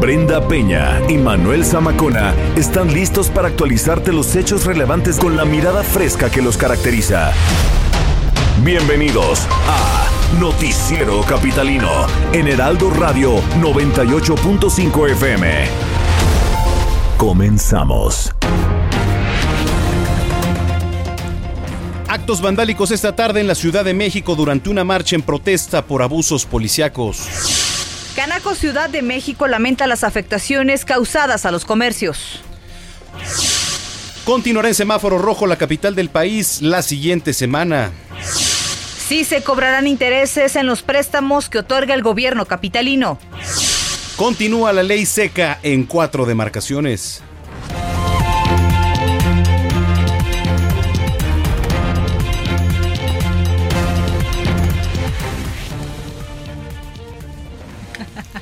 Brenda Peña y Manuel Zamacona están listos para actualizarte los hechos relevantes con la mirada fresca que los caracteriza. Bienvenidos a Noticiero Capitalino en Heraldo Radio 98.5 FM. Comenzamos. Actos vandálicos esta tarde en la Ciudad de México durante una marcha en protesta por abusos policíacos. Canaco Ciudad de México lamenta las afectaciones causadas a los comercios. Continuará en semáforo rojo la capital del país la siguiente semana. Sí se cobrarán intereses en los préstamos que otorga el gobierno capitalino. Continúa la ley seca en cuatro demarcaciones.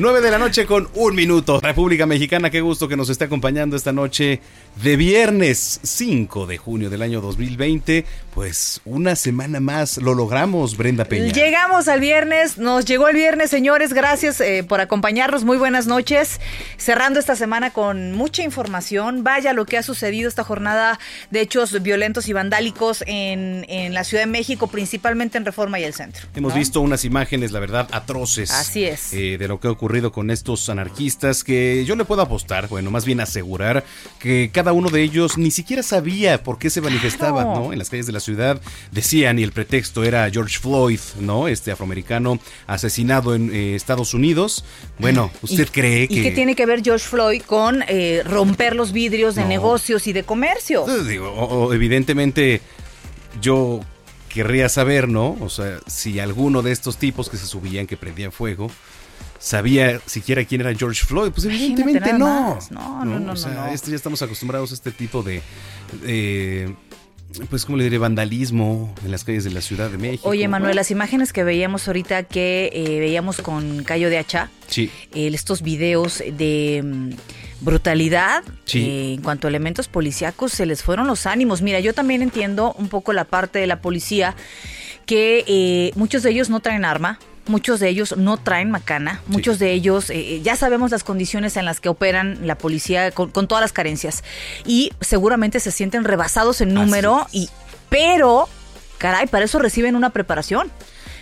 Nueve de la noche con un minuto. República Mexicana, qué gusto que nos esté acompañando esta noche de viernes 5 de junio del año 2020. Pues una semana más lo logramos, Brenda Peña. Llegamos al viernes, nos llegó el viernes, señores. Gracias eh, por acompañarnos. Muy buenas noches. Cerrando esta semana con mucha información. Vaya lo que ha sucedido esta jornada de hechos violentos y vandálicos en, en la Ciudad de México, principalmente en Reforma y el Centro. Hemos ¿no? visto unas imágenes, la verdad, atroces. Así es. eh, de lo que ha ocurrido con estos anarquistas que yo le puedo apostar, bueno, más bien asegurar que cada uno de ellos ni siquiera sabía por qué se manifestaban, Claro. ¿no? En las calles de la ciudad decían y el pretexto era George Floyd, ¿no? Este afroamericano asesinado en eh, Estados Unidos. Bueno, ¿usted ¿Y- cree que ¿Y qué tiene que ver George Floyd con eh, romper los vidrios de No. negocios y de comercio? Entonces, digo, o- o evidentemente yo querría saber, ¿no? O sea, si alguno de estos tipos que se subían, que prendían fuego, sabía siquiera quién era George Floyd. Pues evidentemente no. No, no, no, O sea, no, esto ya estamos acostumbrados a este tipo de... eh, pues, ¿cómo le diré? Vandalismo en las calles de la Ciudad de México. Oye, Manuel, las imágenes que veíamos ahorita, que eh, veíamos con Cayo de Hacha, Sí. eh, estos videos de mm, brutalidad Sí. eh, en cuanto a elementos policíacos, se les fueron los ánimos. Mira, yo también entiendo un poco la parte de la policía, que eh, muchos de ellos no traen arma. Muchos de ellos no traen macana, muchos de ellos, eh, ya sabemos las condiciones en las que operan la policía con, con todas las carencias. Y seguramente se sienten rebasados en número, y, pero, caray, para eso reciben una preparación.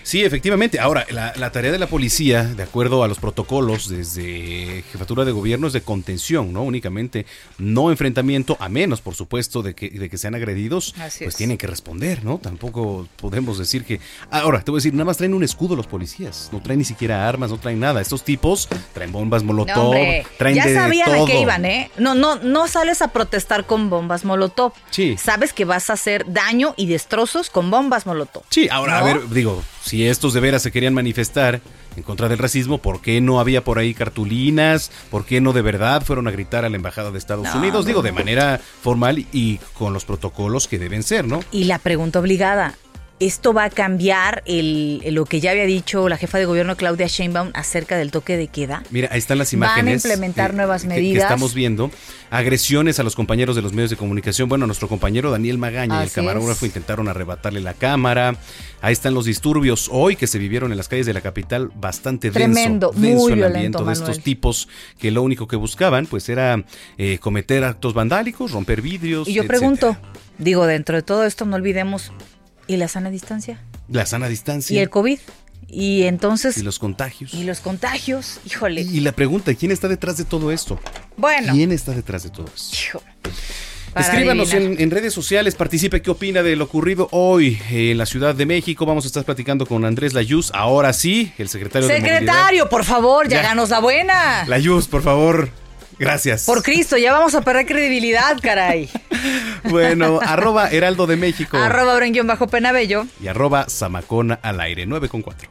Sí, efectivamente. Ahora, la, la tarea de la policía, de acuerdo a los protocolos desde jefatura de gobierno, es de contención, ¿no? Únicamente, no enfrentamiento, a menos, por supuesto, de que, de que sean agredidos, Así pues es. tienen que responder, ¿no? Tampoco podemos decir que... Ahora, te voy a decir, nada más traen un escudo los policías, no traen ni siquiera armas, no traen nada. Estos tipos traen bombas molotov, No, hombre, traen ya de sabían todo. a qué iban, ¿eh? No, no, no sales a protestar con bombas molotov. Sí. Sabes que vas a hacer daño y destrozos con bombas molotov. Sí, ahora, a ver, digo, si estos de veras se querían manifestar en contra del racismo, ¿por qué no había por ahí cartulinas? ¿Por qué no de verdad fueron a gritar a la Embajada de Estados No, Unidos? Digo, de manera formal y con los protocolos que deben ser, ¿no? Y la pregunta obligada. ¿Esto va a cambiar el, lo que ya había dicho la jefa de gobierno Claudia Sheinbaum acerca del toque de queda? Mira, ahí están las Van a imágenes. implementar nuevas que- que medidas. estamos viendo. Agresiones a los compañeros de los medios de comunicación. Bueno, nuestro compañero Daniel Magaña y el camarógrafo es. intentaron arrebatarle la cámara. Ahí están los disturbios hoy que se vivieron en las calles de la capital. Bastante Tremendo, denso muy el violento, ambiente de estos tipos que lo único que buscaban pues era eh, cometer actos vandálicos, romper vidrios. Y yo etcétera. pregunto, digo, dentro de todo esto no olvidemos, ¿y la sana distancia? La sana distancia. ¿Y el COVID? Y entonces, y los contagios. y los contagios, híjole. Y la pregunta, ¿quién está detrás de todo esto? bueno, ¿Quién está detrás de todo esto? para Escríbanos en, en redes sociales, participe qué opina de lo ocurrido hoy en la Ciudad de México. Vamos a estar platicando con Andrés Layuz. Ahora sí, el secretario de Movilidad. Secretario, por favor, ya Ya. la buena. Layuz, por favor. Gracias. Por Cristo, ya vamos a perder credibilidad, caray. Bueno, arroba Heraldo de México Arroba Bren-Bajo Penabello. y arroba Zamacona al aire, 9 con 4.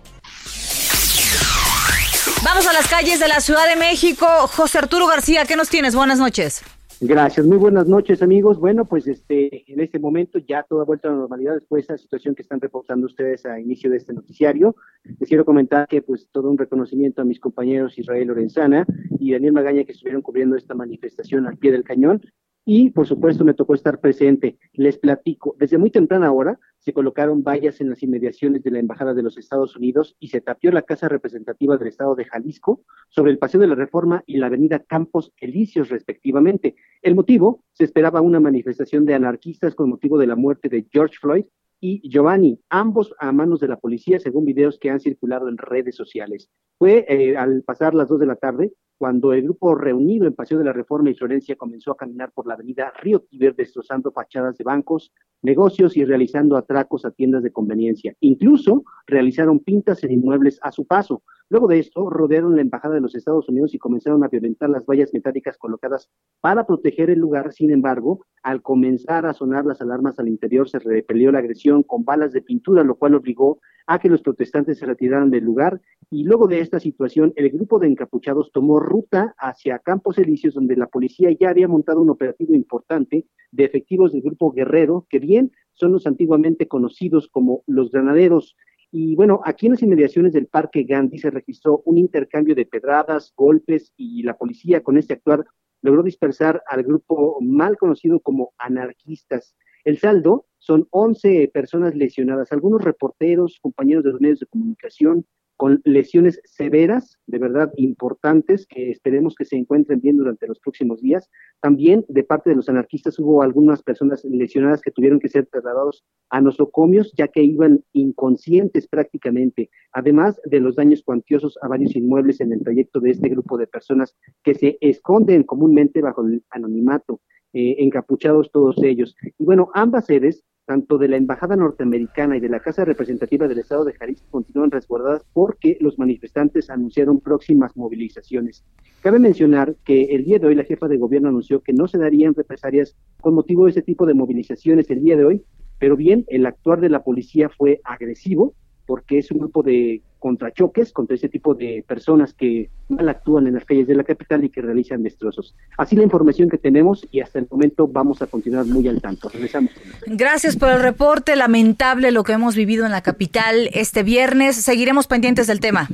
Vámonos a las calles de la Ciudad de México. José Arturo García, ¿qué nos tienes? Buenas noches. Gracias, muy buenas noches amigos. Bueno, pues este, en este momento ya todo ha vuelto a la normalidad después de esa situación que están reportando ustedes a inicio de este noticiario. Les quiero comentar que pues todo un reconocimiento a mis compañeros Israel Lorenzana y Daniel Magaña que estuvieron cubriendo esta manifestación al pie del cañón y por supuesto me tocó estar presente. Les platico, desde muy temprana hora se colocaron vallas en las inmediaciones de la Embajada de los Estados Unidos y se tapió la Casa Representativa del Estado de Jalisco sobre el Paseo de la Reforma y la Avenida Campos Elíseos, respectivamente. El motivo, se esperaba una manifestación de anarquistas con motivo de la muerte de George Floyd y Giovanni, ambos a manos de la policía, según videos que han circulado en redes sociales. Fue eh, al pasar las dos de la tarde cuando el grupo reunido en Paseo de la Reforma y Florencia comenzó a caminar por la avenida Río Tíber destrozando fachadas de bancos, negocios y realizando atracos a tiendas de conveniencia. Incluso realizaron pintas en inmuebles a su paso. Luego de esto, rodearon la Embajada de los Estados Unidos y comenzaron a violentar las vallas metálicas colocadas para proteger el lugar. Sin embargo, al comenzar a sonar las alarmas al interior, se repelió la agresión con balas de pintura, lo cual obligó a que los protestantes se retiraran del lugar y luego de esta situación el grupo de encapuchados tomó ruta hacia Campos Elíseos donde la policía ya había montado un operativo importante de efectivos del grupo Guerrero que bien son los antiguamente conocidos como los granaderos y bueno, aquí en las inmediaciones del Parque Gandhi se registró un intercambio de pedradas, golpes y la policía con este actuar logró dispersar al grupo mal conocido como anarquistas. El saldo son 11 personas lesionadas, algunos reporteros, compañeros de los medios de comunicación, con lesiones severas, de verdad importantes, que esperemos que se encuentren bien durante los próximos días. También de parte de los anarquistas hubo algunas personas lesionadas que tuvieron que ser trasladados a nosocomios, ya que iban inconscientes prácticamente, además de los daños cuantiosos a varios inmuebles en el trayecto de este grupo de personas que se esconden comúnmente bajo el anonimato. Eh, encapuchados todos ellos. Y bueno, ambas sedes tanto de la Embajada Norteamericana y de la Casa Representativa del Estado de Jalisco continúan resguardadas porque los manifestantes anunciaron próximas movilizaciones. Cabe mencionar que el día de hoy la jefa de gobierno anunció que no se darían represalias con motivo de ese tipo de movilizaciones el día de hoy, pero bien, el actuar de la policía fue agresivo porque es un grupo de contrachoques contra ese tipo de personas que mal actúan en las calles de la capital y que realizan destrozos. Así la información que tenemos y hasta el momento vamos a continuar muy al tanto. Regresamos. Gracias por el reporte. Lamentable lo que hemos vivido en la capital este viernes. Seguiremos pendientes del tema.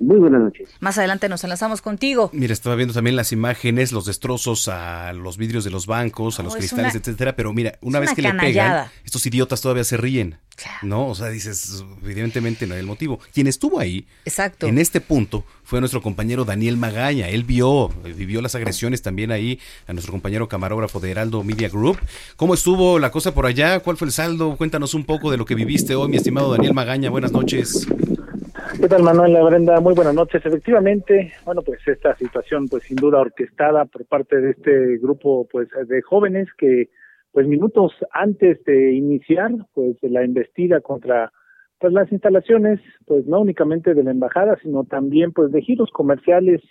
Muy buenas noches. Más adelante nos enlazamos contigo. Mira, estaba viendo también las imágenes, los destrozos a los vidrios de los bancos, a los cristales, etcétera. Pero mira, una vez que le pegan, estos idiotas todavía se ríen. ¿No? O sea, dices, evidentemente no hay el motivo. Quien estuvo ahí, Exacto. en este punto, fue nuestro compañero Daniel Magaña. Él vio, vivió las agresiones también ahí a nuestro compañero camarógrafo de Heraldo Media Group. ¿Cómo estuvo la cosa por allá? ¿Cuál fue el saldo? Cuéntanos un poco de lo que viviste hoy, mi estimado Daniel Magaña. Buenas noches. ¿Qué tal, Manuel Brenda? Muy buenas noches. Efectivamente, bueno, pues esta situación, pues sin duda orquestada por parte de este grupo, pues de jóvenes que, pues minutos antes de iniciar, pues la investida contra, pues las instalaciones, pues no únicamente de la embajada, sino también, pues de giros comerciales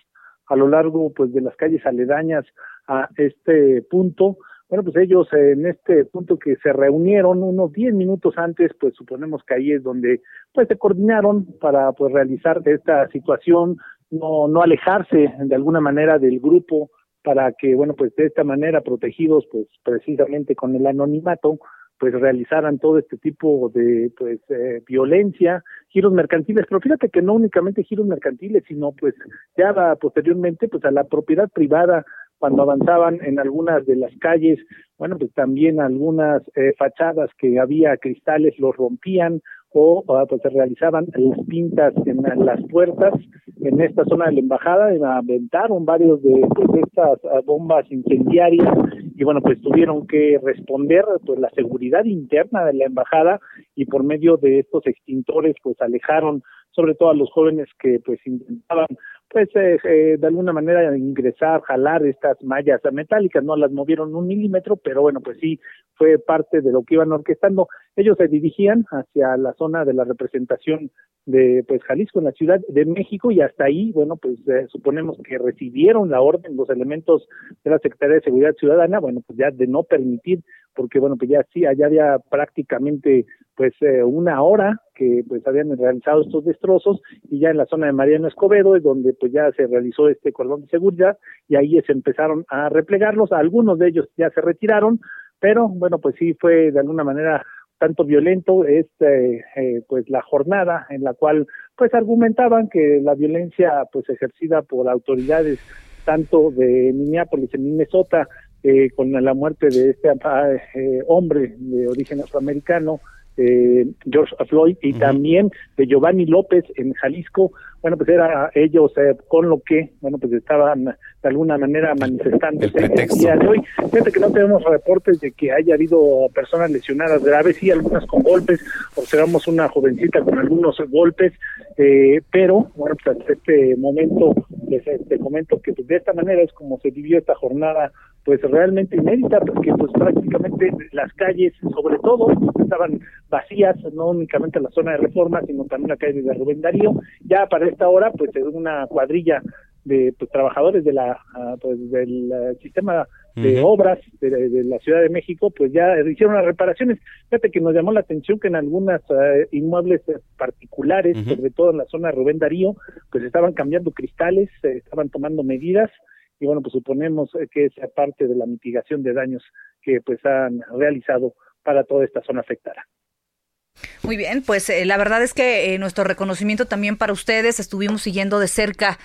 a lo largo, pues de las calles aledañas a este punto, bueno, pues ellos en este punto que se reunieron unos 10 minutos antes, pues suponemos que ahí es donde pues se coordinaron para pues realizar esta situación, no no alejarse de alguna manera del grupo para que bueno, pues de esta manera protegidos pues precisamente con el anonimato, pues realizaran todo este tipo de pues eh, violencia, giros mercantiles, pero fíjate que no únicamente giros mercantiles, sino pues ya posteriormente pues a la propiedad privada cuando avanzaban en algunas de las calles, bueno, pues también algunas eh, fachadas que había cristales los rompían o pues se realizaban las pintas en las puertas en esta zona de la embajada aventaron varios de, pues, estas ah, bombas incendiarias y bueno pues tuvieron que responder pues la seguridad interna de la embajada y por medio de estos extintores pues alejaron sobre todo a los jóvenes que pues intentaban pues eh, eh, de alguna manera ingresar, jalar estas mallas metálicas, no las movieron un milímetro, pero bueno, pues sí fue parte de lo que iban orquestando. Ellos se dirigían hacia la zona de la representación de pues Jalisco en la Ciudad de México y hasta ahí, bueno, pues eh, suponemos que recibieron la orden los elementos de la Secretaría de Seguridad Ciudadana, bueno, pues ya de no permitir porque bueno, pues ya sí, allá había prácticamente pues eh, una hora que pues habían realizado estos destrozos y ya en la zona de Mariano Escobedo es donde pues ya se realizó este cordón de seguridad y ahí se empezaron a replegarlos, algunos de ellos ya se retiraron, pero bueno, pues sí fue de alguna manera tanto violento este eh, pues la jornada en la cual pues argumentaban que la violencia pues ejercida por autoridades tanto de Minneapolis en Minnesota eh, con la muerte de este eh, hombre de origen afroamericano eh, George Floyd y también de Giovanni López en Jalisco, bueno, pues era ellos eh, con lo que, bueno, pues estaban de alguna manera manifestándose el, día de hoy. Fíjate que no tenemos reportes de que haya habido personas lesionadas graves, sí, algunas con golpes, observamos una jovencita con algunos golpes, eh, pero, bueno, pues hasta este momento les te comento que pues, de esta manera es como se vivió esta jornada pues realmente inédita porque pues prácticamente las calles sobre todo estaban vacías no únicamente la zona de reforma sino también la calle de Rubén Darío. Ya para esta hora pues es una cuadrilla de pues, trabajadores de la ah, pues, del eh, sistema de obras de, la Ciudad de México pues ya hicieron las reparaciones. Fíjate que nos llamó la atención que en algunas eh, inmuebles eh, particulares sobre todo en la zona de Rubén Darío pues estaban cambiando cristales estaban tomando medidas y bueno, pues suponemos que es parte de la mitigación de daños que pues han realizado para toda esta zona afectada. Muy bien, pues eh, la verdad es que eh, nuestro reconocimiento también para ustedes. Estuvimos siguiendo de cerca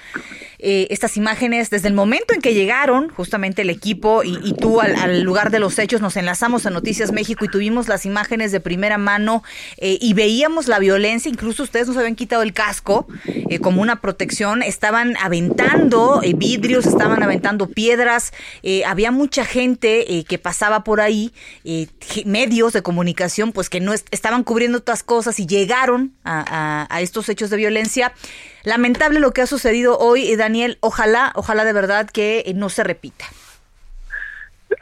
eh, estas imágenes desde el momento en que llegaron justamente el equipo y, tú al, lugar de los hechos. Nos enlazamos a Noticias México y tuvimos las imágenes de primera mano y veíamos la violencia. Incluso ustedes nos habían quitado el casco como una protección. Estaban aventando vidrios, estaban aventando piedras. había mucha gente que pasaba por ahí, medios de comunicación, pues que no estaban cubriendo cosas y llegaron a, estos hechos de violencia. Lamentable lo que ha sucedido hoy, eh, Daniel. Ojalá, ojalá de verdad que eh, no se repita.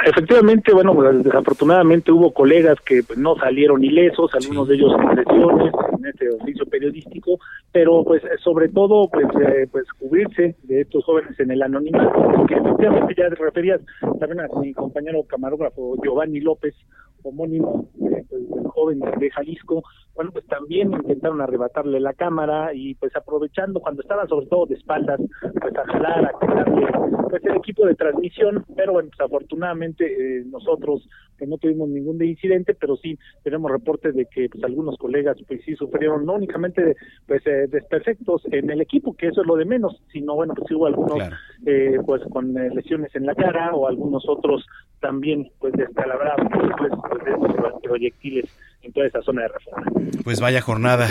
Efectivamente, bueno, pues, desafortunadamente hubo colegas que pues, no salieron ilesos, algunos de ellos con lesiones en este oficio periodístico, pero pues sobre todo pues eh, pues cubrirse de estos jóvenes en el anonimato, que efectivamente ya referías también a mi compañero camarógrafo Giovanni López, homónimo eh, del joven de Jalisco, bueno, pues también intentaron arrebatarle la cámara y pues aprovechando cuando estaban sobre todo de espaldas, pues a jalar, a quitarle pues el equipo de transmisión, pero bueno, pues afortunadamente eh, nosotros que no tuvimos ningún incidente, pero sí tenemos reportes de que pues algunos colegas pues sí sufrieron no únicamente pues eh, desperfectos en el equipo, que eso es lo de menos, sino bueno, pues hubo algunos eh, pues con eh, lesiones en la cara o algunos otros también pues descalabrados pues, pues de proyectiles en toda esa zona de reforma. Pues vaya jornada.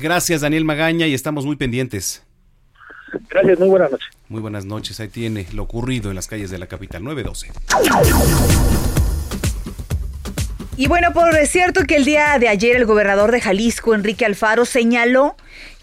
gracias Daniel Magaña y estamos muy pendientes. Gracias, muy buenas noches. Muy buenas noches. Ahí tiene lo ocurrido en las calles de la capital 912. Y bueno, por cierto que el día de ayer el gobernador de Jalisco, Enrique Alfaro, señaló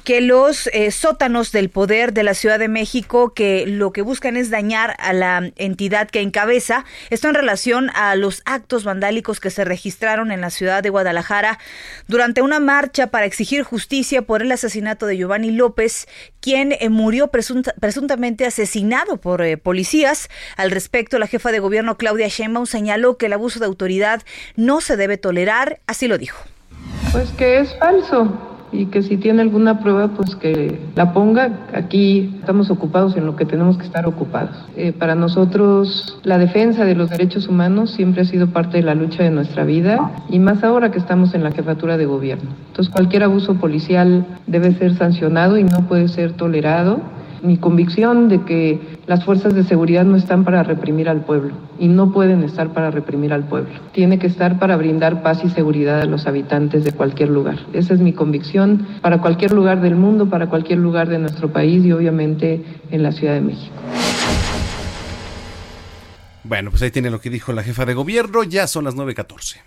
que los eh, sótanos del poder de la Ciudad de México que lo que buscan es dañar a la entidad que encabeza. Esto en relación a los actos vandálicos que se registraron en la ciudad de Guadalajara durante una marcha para exigir justicia por el asesinato de Giovanni López, quien eh, murió presuntamente asesinado por eh, policías. Al respecto, la jefa de gobierno Claudia Sheinbaum señaló que el abuso de autoridad no se debe tolerar, así lo dijo. Pues que es falso y que si tiene alguna prueba, pues que la ponga. Aquí estamos ocupados en lo que tenemos que estar ocupados. Eh, para nosotros la defensa de los derechos humanos siempre ha sido parte de la lucha de nuestra vida y más ahora que estamos en la jefatura de gobierno. Entonces cualquier abuso policial debe ser sancionado y no puede ser tolerado mi convicción de que las fuerzas de seguridad no están para reprimir al pueblo y no pueden estar para reprimir al pueblo. Tiene que estar para brindar paz y seguridad a los habitantes de cualquier lugar. Esa es mi convicción para cualquier lugar del mundo, para cualquier lugar de nuestro país y obviamente en la Ciudad de México. Bueno, pues ahí tiene lo que dijo la jefa de gobierno, ya son las 9.14.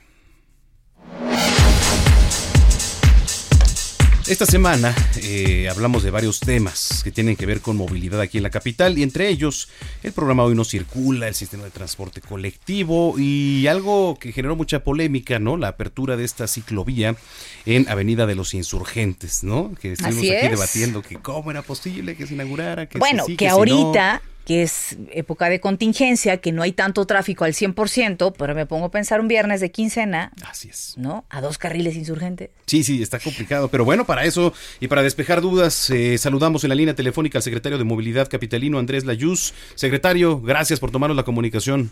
Esta semana eh, hablamos de varios temas que tienen que ver con movilidad aquí en la capital y entre ellos el programa Hoy no circula, el sistema de transporte colectivo y algo que generó mucha polémica, ¿no? La apertura de esta ciclovía en Avenida de los Insurgentes, ¿no? Que estuvimos aquí debatiendo que cómo era posible que se inaugurara. Que bueno, que ahorita que es época de contingencia, que no hay tanto tráfico al 100%, pero me pongo a pensar un viernes de quincena. Así es. ¿No? A dos carriles insurgentes. Sí, sí, está complicado. Pero bueno, para eso y para despejar dudas, eh, saludamos en la línea telefónica al secretario de Movilidad Capitalino, Andrés Layuz. Secretario, gracias por tomarnos la comunicación.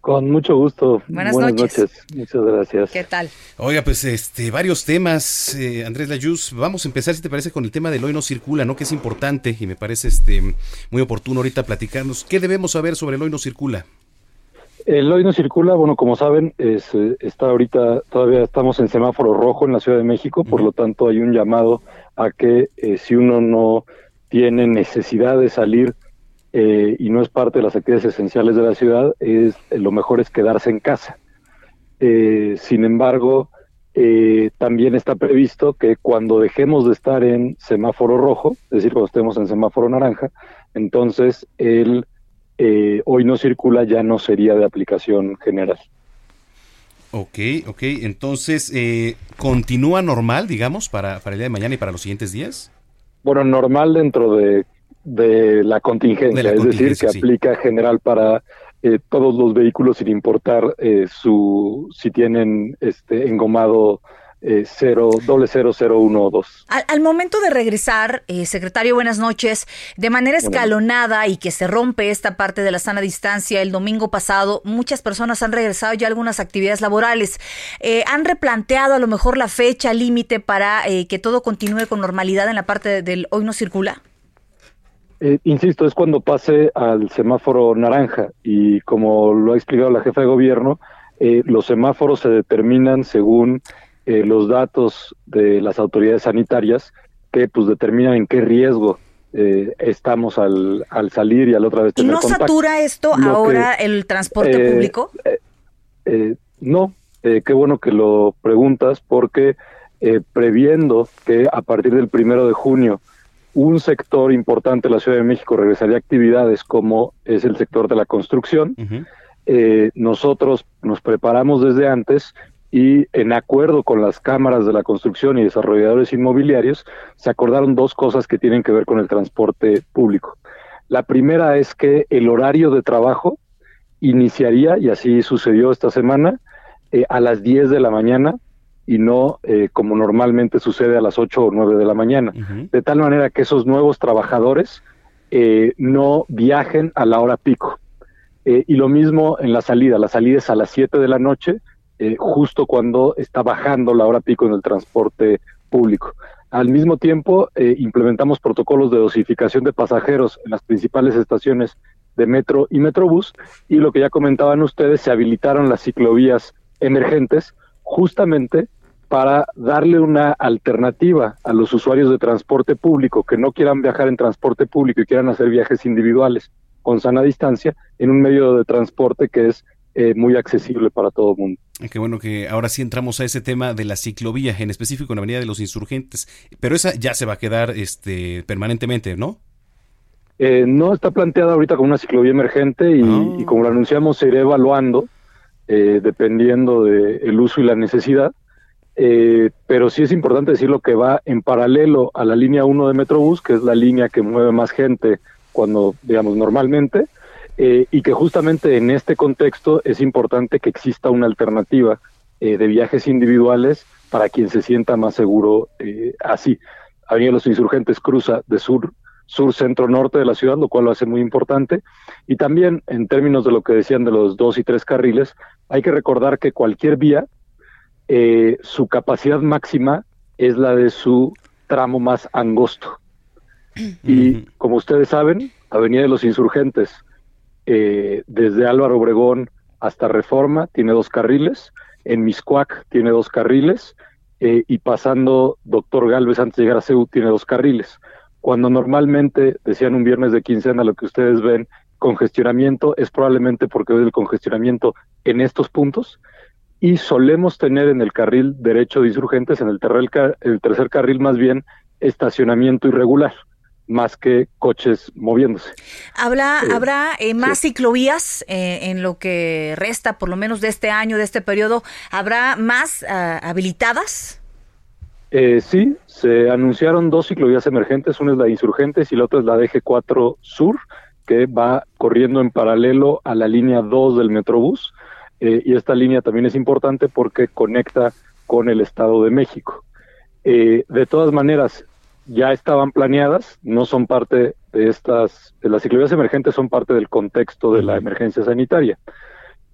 Con mucho gusto. Buenas, noches. Muchas gracias. ¿Qué tal? Oiga, pues este, varios temas, eh, Andrés Layuz. Vamos a empezar, si te parece, con el tema del hoy no circula, ¿no? Que es importante y me parece este muy oportuno ahorita platicarnos. ¿Qué debemos saber sobre el hoy no circula? El hoy no circula, bueno, como saben, es, eh, está ahorita, todavía estamos en semáforo rojo en la Ciudad de México, por lo tanto hay un llamado a que eh, si uno no tiene necesidad de salir eh, y no es parte de las actividades esenciales de la ciudad, es lo mejor es quedarse en casa. Eh, sin embargo, eh, también está previsto que cuando dejemos de estar en semáforo rojo, es decir, cuando estemos en semáforo naranja, entonces el hoy no circula ya no sería de aplicación general. Ok, ok. Entonces, ¿continúa normal, digamos, para, para el día de mañana y para los siguientes días? Bueno, normal dentro de de la contingencia, es decir, que aplica general para eh, todos los vehículos sin importar eh, su si tienen este engomado eh, cero, doble cero, cero, uno dos. Al, momento de regresar, eh, secretario, buenas noches, de manera escalonada y que se rompe esta parte de la sana distancia, el domingo pasado muchas personas han regresado ya a algunas actividades laborales. ¿Han replanteado a lo mejor la fecha límite para que todo continúe con normalidad en la parte del hoy no circula? Eh, insisto, es cuando pase al semáforo naranja y como lo ha explicado la jefa de gobierno, eh, los semáforos se determinan según eh, los datos de las autoridades sanitarias que pues determinan en qué riesgo estamos al, al, salir y al otra vez tener ¿Y no satura esto ahora el transporte público? no, qué bueno que lo preguntas porque previendo que a partir del primero de junio un sector importante de la Ciudad de México regresaría a actividades como es el sector de la construcción. Eh, nosotros nos preparamos desde antes y en acuerdo con las cámaras de la construcción y desarrolladores inmobiliarios, se acordaron dos cosas que tienen que ver con el transporte público. La primera es que el horario de trabajo iniciaría, y así sucedió esta semana, eh, a las 10 de la mañana y no eh, como normalmente sucede a las 8 o 9 de la mañana. De tal manera que esos nuevos trabajadores eh, no viajen a la hora pico. Eh, y lo mismo en la salida. La salida es a las 7 de la noche, justo cuando está bajando la hora pico en el transporte público. Al mismo tiempo, implementamos protocolos de dosificación de pasajeros en las principales estaciones de metro y metrobús. Y lo que ya comentaban ustedes, se habilitaron las ciclovías emergentes justamente para darle una alternativa a los usuarios de transporte público que no quieran viajar en transporte público y quieran hacer viajes individuales con sana distancia en un medio de transporte que es eh, muy accesible para todo el mundo. Qué bueno que ahora sí entramos a ese tema de la ciclovía, en específico en la Avenida de los Insurgentes, pero esa ya se va a quedar este, permanentemente, ¿no? Eh, no está planteada ahorita como una ciclovía emergente y, ah. como lo anunciamos se irá evaluando eh, dependiendo del uso y la necesidad eh, pero sí es importante decirlo que va en paralelo a la línea 1 de Metrobús, que es la línea que mueve más gente cuando, digamos, normalmente, eh, y que justamente en este contexto es importante que exista una alternativa eh, de viajes individuales para quien se sienta más seguro así. Avenida Los Insurgentes cruza de sur, sur, centro, norte de la ciudad, lo cual lo hace muy importante. Y también en términos de lo que decían de los dos y tres carriles, hay que recordar que cualquier vía eh, su capacidad máxima es la de su tramo más angosto. Y como ustedes saben, Avenida de los Insurgentes, eh, desde Álvaro Obregón hasta Reforma, tiene dos carriles, en Miscuac tiene dos carriles, eh, y pasando Doctor Galvez antes de llegar a CEU tiene dos carriles. Cuando normalmente, decían un viernes de quincena, lo que ustedes ven, congestionamiento, es probablemente porque hoy el congestionamiento en estos puntos y solemos tener en el carril derecho de insurgentes, en el, el tercer carril más bien, estacionamiento irregular más que coches moviéndose. ¿Habrá, eh, ¿habrá eh, más ciclovías eh, en lo que resta, por lo menos de este año, de este periodo? ¿Habrá más ah, habilitadas? sí, se anunciaron dos ciclovías emergentes, una es la de Insurgentes y la otra es la DG4 Sur, que va corriendo en paralelo a la línea 2 del Metrobús. Eh, y esta línea también es importante porque conecta con el Estado de México. Eh, de todas maneras, ya estaban planeadas, no son parte de estas, de las ciclovías emergentes son parte del contexto de la emergencia sanitaria.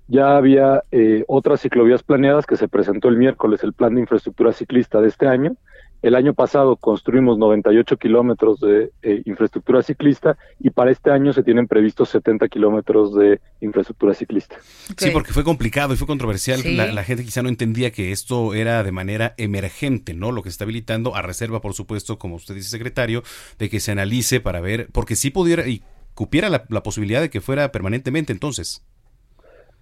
Ya había eh, otras ciclovías planeadas que se presentó el miércoles, el plan de infraestructura ciclista de este año, el año pasado construimos 98 kilómetros de eh, infraestructura ciclista y para este año se tienen previstos 70 kilómetros de infraestructura ciclista. Sí, porque fue complicado y fue controversial. La, gente quizá no entendía que esto era de manera emergente, ¿no? Lo que se está habilitando a reserva, por supuesto, como usted dice, secretario, de que se analice para ver, porque sí pudiera y cupiera la posibilidad de que fuera permanentemente entonces.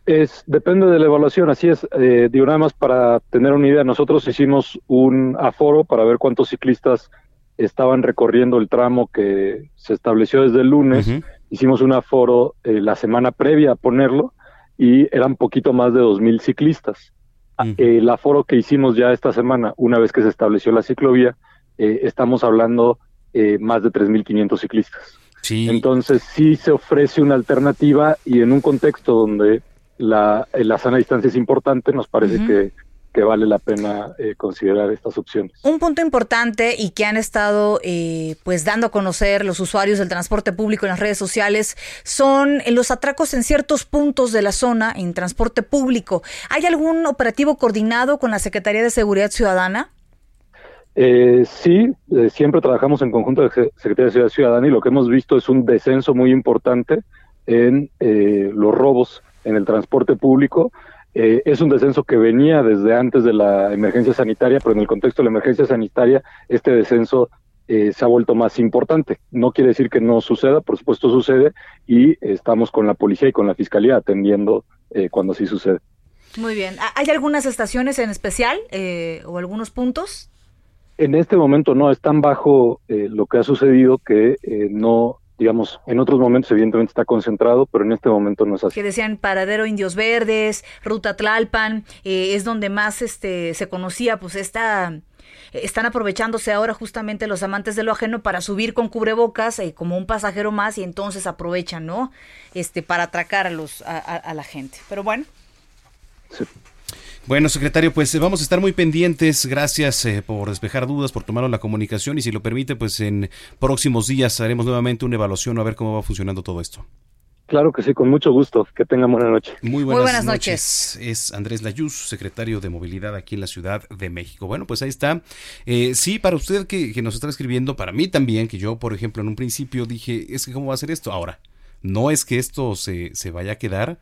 Es, depende de la evaluación, así es. Eh, digo, nada más para tener una idea, nosotros hicimos un aforo para ver cuántos ciclistas estaban recorriendo el tramo que se estableció desde el lunes. Hicimos un aforo eh, la semana previa a ponerlo y eran poquito más de 2.000 ciclistas. el aforo que hicimos ya esta semana, una vez que se estableció la ciclovía, eh, estamos hablando eh, más de 3.500 ciclistas. Sí. Entonces sí se ofrece una alternativa y en un contexto donde la, la sana distancia es importante, nos parece que, que vale la pena eh, considerar estas opciones. Un punto importante y que han estado eh, pues dando a conocer los usuarios del transporte público en las redes sociales son los atracos en ciertos puntos de la zona en transporte público. ¿Hay algún operativo coordinado con la Secretaría de Seguridad Ciudadana? Eh, sí, eh, siempre trabajamos en conjunto de Secretaría de Seguridad Ciudadana y lo que hemos visto es un descenso muy importante en los robos en el transporte público. Eh, es un descenso que venía desde antes de la emergencia sanitaria, pero en el contexto de la emergencia sanitaria, este descenso eh, se ha vuelto más importante. No quiere decir que no suceda, por supuesto sucede, y estamos con la policía y con la fiscalía atendiendo eh, cuando sí sucede. Muy bien. ¿Hay algunas estaciones en especial o algunos puntos? En este momento no, están bajo lo que ha sucedido que no digamos, en otros momentos evidentemente está concentrado, pero en este momento no es así. Que decían Paradero Indios Verdes, Ruta Tlalpan, eh, es donde más este se conocía pues esta están aprovechándose ahora justamente los amantes de lo ajeno para subir con cubrebocas eh, como un pasajero más y entonces aprovechan, ¿no? Este para atracar a los a, la gente. Pero bueno. Sí. Bueno, secretario, pues eh, vamos a estar muy pendientes. Gracias eh, por despejar dudas, por tomarnos la comunicación y si lo permite, pues en próximos días haremos nuevamente una evaluación a ver cómo va funcionando todo esto. Claro que sí, con mucho gusto. Que tengan buena noche. Muy buenas, noches. Es Andrés Layuz, secretario de Movilidad aquí en la Ciudad de México. Bueno, pues ahí está. Eh, sí, para usted que, que, nos está escribiendo, para mí también, que yo, por ejemplo, en un principio dije, es que cómo va a ser esto. Ahora, no es que esto se, se vaya a quedar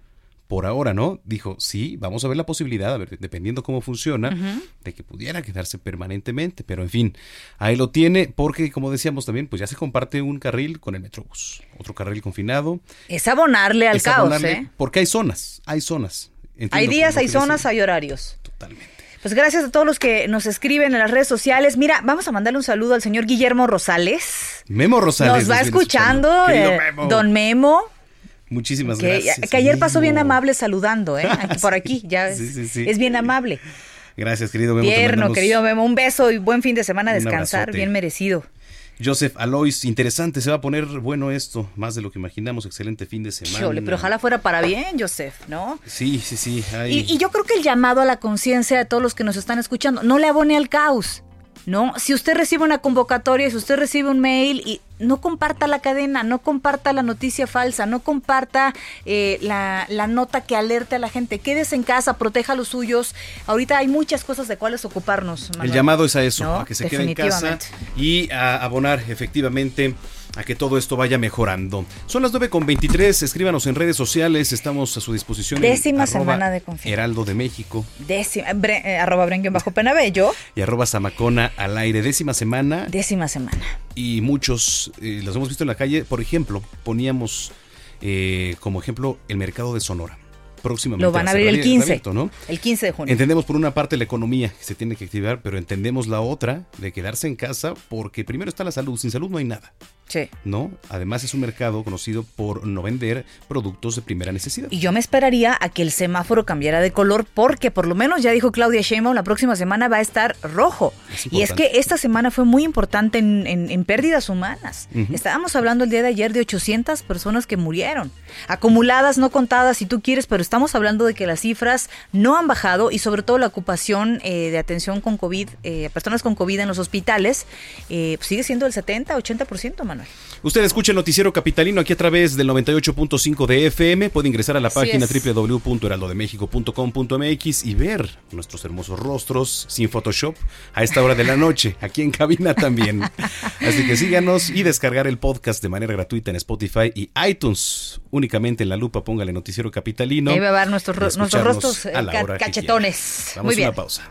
por ahora, ¿no? Dijo, sí, vamos a ver la posibilidad, a ver, dependiendo cómo funciona, de que pudiera quedarse permanentemente, pero en fin, ahí lo tiene, porque como decíamos también, pues ya se comparte un carril con el Metrobús, otro carril confinado. Es abonarle al caos, ¿eh? Porque hay zonas, hay zonas. hay días, hay zonas, hay horarios. Totalmente. Pues gracias a todos los que nos escriben en las redes sociales. Mira, vamos a mandarle un saludo al señor Guillermo Rosales. Memo Rosales. Nos va escuchando, eh, don Memo. Muchísimas gracias. Que ayer pasó bien amable saludando, ¿eh? por aquí, ya es, bien amable. Gracias, querido Memo. Tierno, querido Memo. Un beso y buen fin de semana, descansar, bien merecido. Joseph Alois, interesante, se va a poner bueno esto, más de lo que imaginamos, excelente fin de semana. pero ojalá fuera para bien, Joseph, ¿no? Sí, sí, sí. Y, y, yo creo que el llamado a la conciencia de todos los que nos están escuchando, no le abone al caos. ¿No? Si usted recibe una convocatoria, si usted recibe un mail y no comparta la cadena, no comparta la noticia falsa, no comparta eh, la, nota que alerte a la gente. Quédese en casa, proteja a los suyos. Ahorita hay muchas cosas de cuáles ocuparnos. El llamado es a eso, a que se quede en casa y a abonar efectivamente a que todo esto vaya mejorando. Son las 9.23, escríbanos en redes sociales, estamos a su disposición. Décima semana de confianza. Heraldo de México. Décima, eh, arroba bajo penabello. Y arroba zamacona al aire, décima semana. Décima semana. Y muchos eh, los hemos visto en la calle, por ejemplo, poníamos eh, como ejemplo el mercado de Sonora próximamente. Lo van a abrir el 15. El 15 de junio. Entendemos por una parte la economía que se tiene que activar, pero entendemos la otra de quedarse en casa porque primero está la salud. Sin salud no hay nada. Sí. ¿no? Además es un mercado conocido por no vender productos de primera necesidad. Y yo me esperaría a que el semáforo cambiara de color porque por lo menos ya dijo Claudia Sheinbaum, la próxima semana va a estar rojo. Es y es que esta semana fue muy importante en, en- en pérdidas humanas. Estábamos hablando el día de ayer de 800 personas que murieron. Acumuladas, no contadas si tú quieres, pero estamos hablando de que las cifras no han bajado y sobre todo la ocupación eh, de atención con COVID, eh, personas con COVID en los hospitales, eh, pues sigue siendo del 70-80%, Manuel. Usted escucha el noticiero capitalino aquí a través del 98.5 de FM. Puede ingresar a la Así página www.heraldodemexico.com.mx y ver nuestros hermosos rostros sin Photoshop a esta hora de la noche, aquí en cabina también. Así que síganos y descargar el podcast de manera gratuita en Spotify y iTunes. Únicamente en la lupa póngale noticiero capitalino. Ahí va a ver nuestros, nuestros rostros eh, a la hora cachetones. Vamos Muy a bien. una pausa.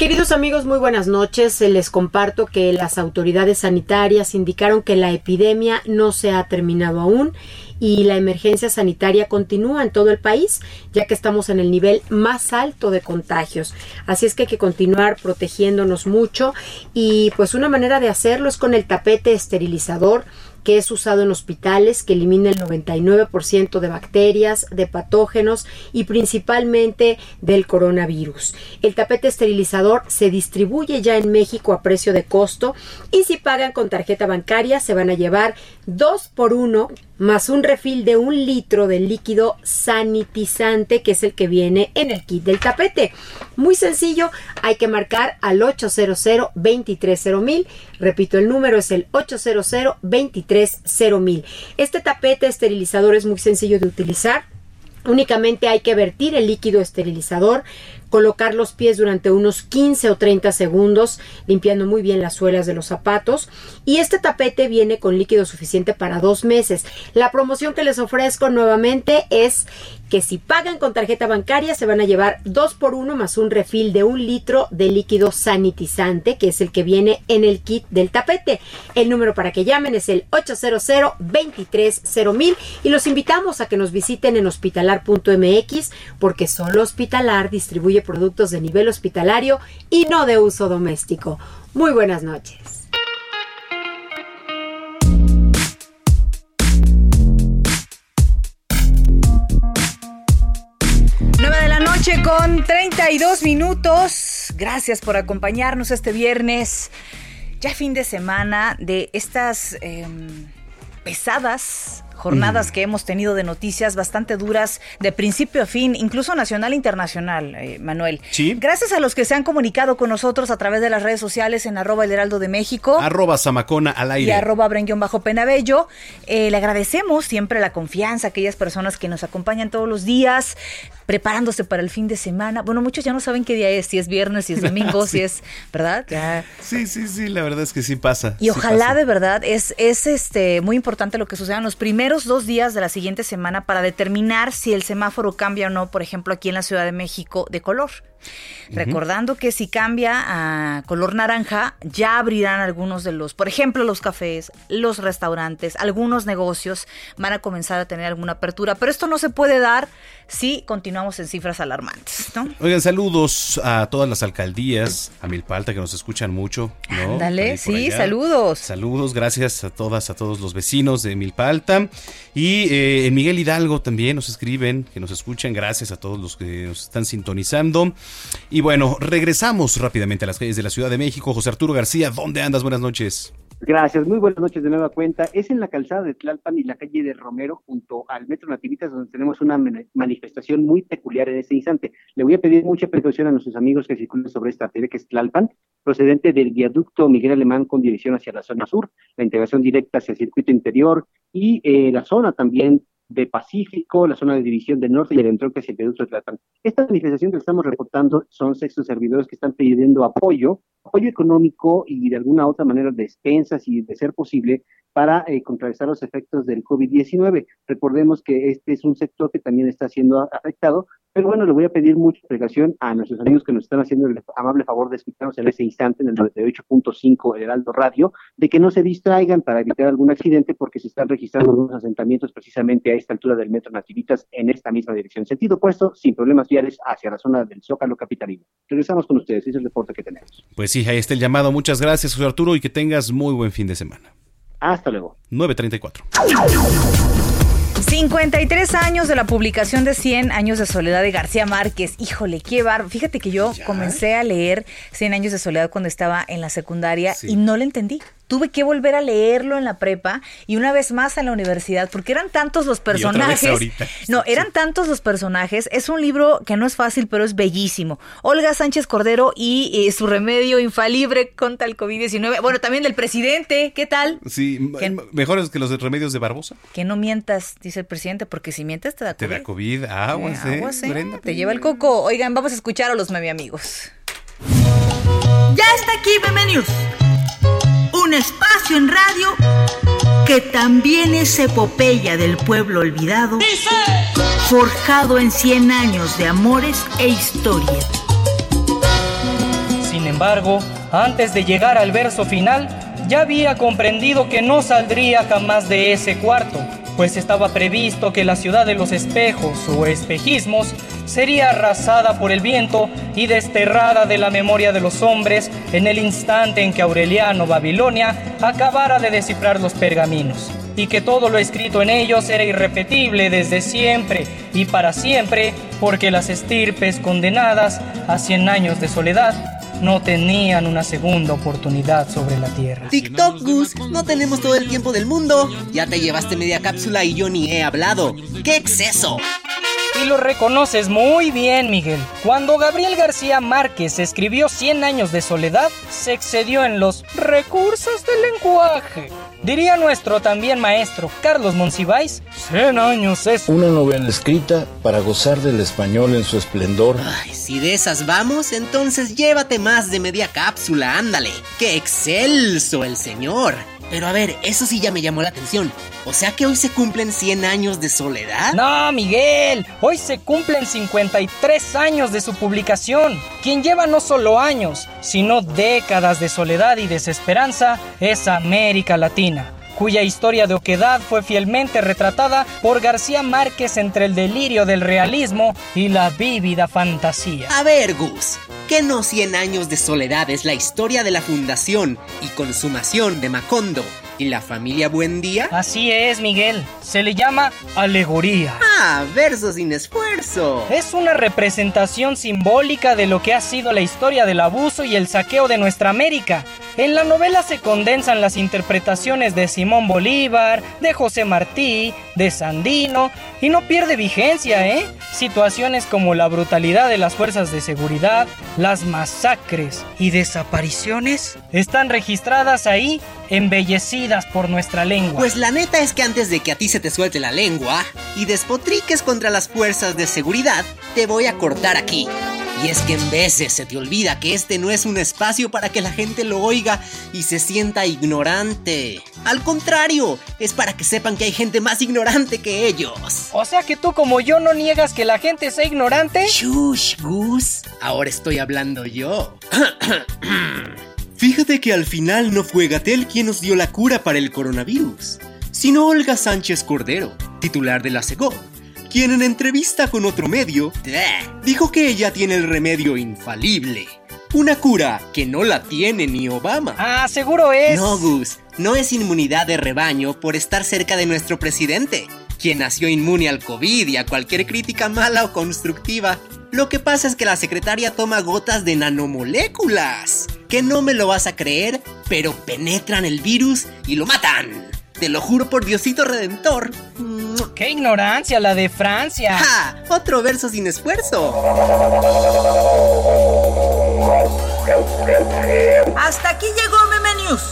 Queridos amigos, muy buenas noches. Les comparto que las autoridades sanitarias indicaron que la epidemia no se ha terminado aún y la emergencia sanitaria continúa en todo el país, ya que estamos en el nivel más alto de contagios. Así es que hay que continuar protegiéndonos mucho y pues una manera de hacerlo es con el tapete esterilizador que es usado en hospitales, que elimina el 99% de bacterias, de patógenos y principalmente del coronavirus. El tapete esterilizador se distribuye ya en México a precio de costo y si pagan con tarjeta bancaria se van a llevar dos por uno más un refil de un litro de líquido sanitizante que es el que viene en el kit del tapete. Muy sencillo, hay que marcar al 800 230 Repito, el número es el 800 230 Este tapete esterilizador es muy sencillo de utilizar. Únicamente hay que vertir el líquido esterilizador, colocar los pies durante unos 15 o 30 segundos, limpiando muy bien las suelas de los zapatos. Y este tapete viene con líquido suficiente para dos meses. La promoción que les ofrezco nuevamente es que si pagan con tarjeta bancaria se van a llevar dos por uno más un refil de un litro de líquido sanitizante, que es el que viene en el kit del tapete. El número para que llamen es el 800 230 y los invitamos a que nos visiten en hospitalar.mx porque solo Hospitalar distribuye productos de nivel hospitalario y no de uso doméstico. Muy buenas noches. Con 32 minutos. Gracias por acompañarnos este viernes. Ya fin de semana de estas em, pesadas jornadas que hemos tenido de noticias bastante duras de principio a fin, incluso nacional e internacional, eh, Manuel. Sí. Gracias a los que se han comunicado con nosotros a través de las redes sociales en arroba el heraldo de México. Arroba Zamacona al aire. y arroba bren bajo penabello. Eh, le agradecemos siempre la confianza a aquellas personas que nos acompañan todos los días, preparándose para el fin de semana. Bueno, muchos ya no saben qué día es, si es viernes, si es domingo, Sí. si es, ¿verdad? Ya. Sí, sí, sí, la verdad es que sí pasa. Y sí ojalá pasa. de verdad es, es este muy importante lo que suceda en los primeros dos días de la siguiente semana para determinar si el semáforo cambia o no, por ejemplo, aquí en la Ciudad de México, de color. Recordando que si cambia a color naranja, ya abrirán algunos de los, por ejemplo, los cafés, los restaurantes, algunos negocios van a comenzar a tener alguna apertura, pero esto no se puede dar si continuamos en cifras alarmantes, ¿no? Oigan, saludos a todas las alcaldías, a Milpalta que nos escuchan mucho, ¿no? Por sí, allá. saludos. Saludos, gracias a todas, a todos los vecinos de Milpalta. Y eh, en Miguel Hidalgo también nos escriben, que nos escuchan, gracias a todos los que nos están sintonizando. Y bueno, regresamos rápidamente a las calles de la Ciudad de México. José Arturo García, ¿dónde andas? Buenas noches. Gracias, muy buenas noches de nueva cuenta. Es en la calzada de Tlalpan y la calle de Romero, junto al Metro Nativitas, donde tenemos una mani- manifestación muy peculiar en este instante. Le voy a pedir mucha precaución a nuestros amigos que circulan sobre esta arteria que es Tlalpan, procedente del viaducto Miguel Alemán con dirección hacia la zona sur, la integración directa hacia el circuito interior y eh, la zona también de Pacífico, la zona de división del norte y el entronque hacia el viaducto de Tlalpan. Esta manifestación que estamos reportando son sextos servidores que están pidiendo apoyo, apoyo económico y de alguna otra manera despensas y de ser posible para eh, contrarrestar los efectos del COVID-19. Recordemos que este es un sector que también está siendo afectado, pero bueno, le voy a pedir mucha explicación a nuestros amigos que nos están haciendo el amable favor de escucharnos en ese instante en el 98.5 el Heraldo Radio, de que no se distraigan para evitar algún accidente porque se están registrando algunos asentamientos precisamente a esta altura del Metro Nativitas en esta misma dirección. Sentido opuesto, sin problemas viales hacia la zona del Zócalo Capitalino. Regresamos con ustedes, ese es el reporte que tenemos. Pues sí, ahí está el llamado. Muchas gracias, José Arturo, y que tengas muy buen fin de semana. Hasta luego. 934. 53 años de la publicación de 100 años de soledad de García Márquez. Híjole, qué bar. Fíjate que yo comencé a leer 100 años de soledad cuando estaba en la secundaria y no lo entendí tuve que volver a leerlo en la prepa y una vez más en la universidad, porque eran tantos los personajes. No, eran tantos los personajes. Es un libro que no es fácil, pero es bellísimo. Olga Sánchez Cordero y eh, su remedio infalible contra el COVID-19. Bueno, también del presidente. ¿Qué tal? Sí, mejores que los remedios de Barbosa. Que no mientas, dice el presidente, porque si mientes te da COVID. Te da COVID, aguas, eh, eh Te lleva el coco. Oigan, vamos a escuchar a los medio amigos. Ya está aquí Meme un espacio en radio que también es epopeya del pueblo olvidado, forjado en 100 años de amores e historia. Sin embargo, antes de llegar al verso final, ya había comprendido que no saldría jamás de ese cuarto pues estaba previsto que la ciudad de los espejos o espejismos sería arrasada por el viento y desterrada de la memoria de los hombres en el instante en que Aureliano Babilonia acabara de descifrar los pergaminos, y que todo lo escrito en ellos era irrepetible desde siempre y para siempre, porque las estirpes condenadas a cien años de soledad no tenían una segunda oportunidad sobre la Tierra. TikTok, Gus, no tenemos todo el tiempo del mundo. Ya te llevaste media cápsula y yo ni he hablado. ¡Qué exceso! Y lo reconoces muy bien, Miguel. Cuando Gabriel García Márquez escribió Cien años de soledad, se excedió en los recursos del lenguaje. Diría nuestro también maestro Carlos Monsiváis, Cien años es una novela escrita para gozar del español en su esplendor. Ay, si de esas vamos, entonces llévate más de media cápsula, ándale. ¡Qué excelso el señor! Pero a ver, eso sí ya me llamó la atención. O sea que hoy se cumplen 100 años de soledad. No, Miguel, hoy se cumplen 53 años de su publicación. Quien lleva no solo años, sino décadas de soledad y desesperanza es América Latina cuya historia de oquedad fue fielmente retratada por García Márquez entre el delirio del realismo y la vívida fantasía. A ver, Gus, ¿qué no 100 años de soledad es la historia de la fundación y consumación de Macondo? ¿Y la familia Buen Día? Así es, Miguel. Se le llama alegoría. Ah, verso sin esfuerzo. Es una representación simbólica de lo que ha sido la historia del abuso y el saqueo de nuestra América. En la novela se condensan las interpretaciones de Simón Bolívar, de José Martí, de Sandino, y no pierde vigencia, ¿eh? Situaciones como la brutalidad de las fuerzas de seguridad, las masacres y desapariciones están registradas ahí, embellecidas por nuestra lengua. Pues la neta es que antes de que a ti se te suelte la lengua y despotriques contra las fuerzas de seguridad, te voy a cortar aquí. Y es que en veces se te olvida que este no es un espacio para que la gente lo oiga y se sienta ignorante. Al contrario, es para que sepan que hay gente más ignorante que ellos. O sea que tú como yo no niegas que la gente sea ignorante. Shush, Gus. Ahora estoy hablando yo. Fíjate que al final no fue Gatel quien nos dio la cura para el coronavirus, sino Olga Sánchez Cordero, titular de la SEGO quien en entrevista con otro medio dijo que ella tiene el remedio infalible. Una cura que no la tiene ni Obama. Ah, seguro es. No, Gus, no es inmunidad de rebaño por estar cerca de nuestro presidente, quien nació inmune al COVID y a cualquier crítica mala o constructiva. Lo que pasa es que la secretaria toma gotas de nanomoléculas, que no me lo vas a creer, pero penetran el virus y lo matan. Te lo juro por Diosito Redentor. ¡Qué ignorancia la de Francia! ¡Ja! Otro verso sin esfuerzo. Hasta aquí llegó Meme News,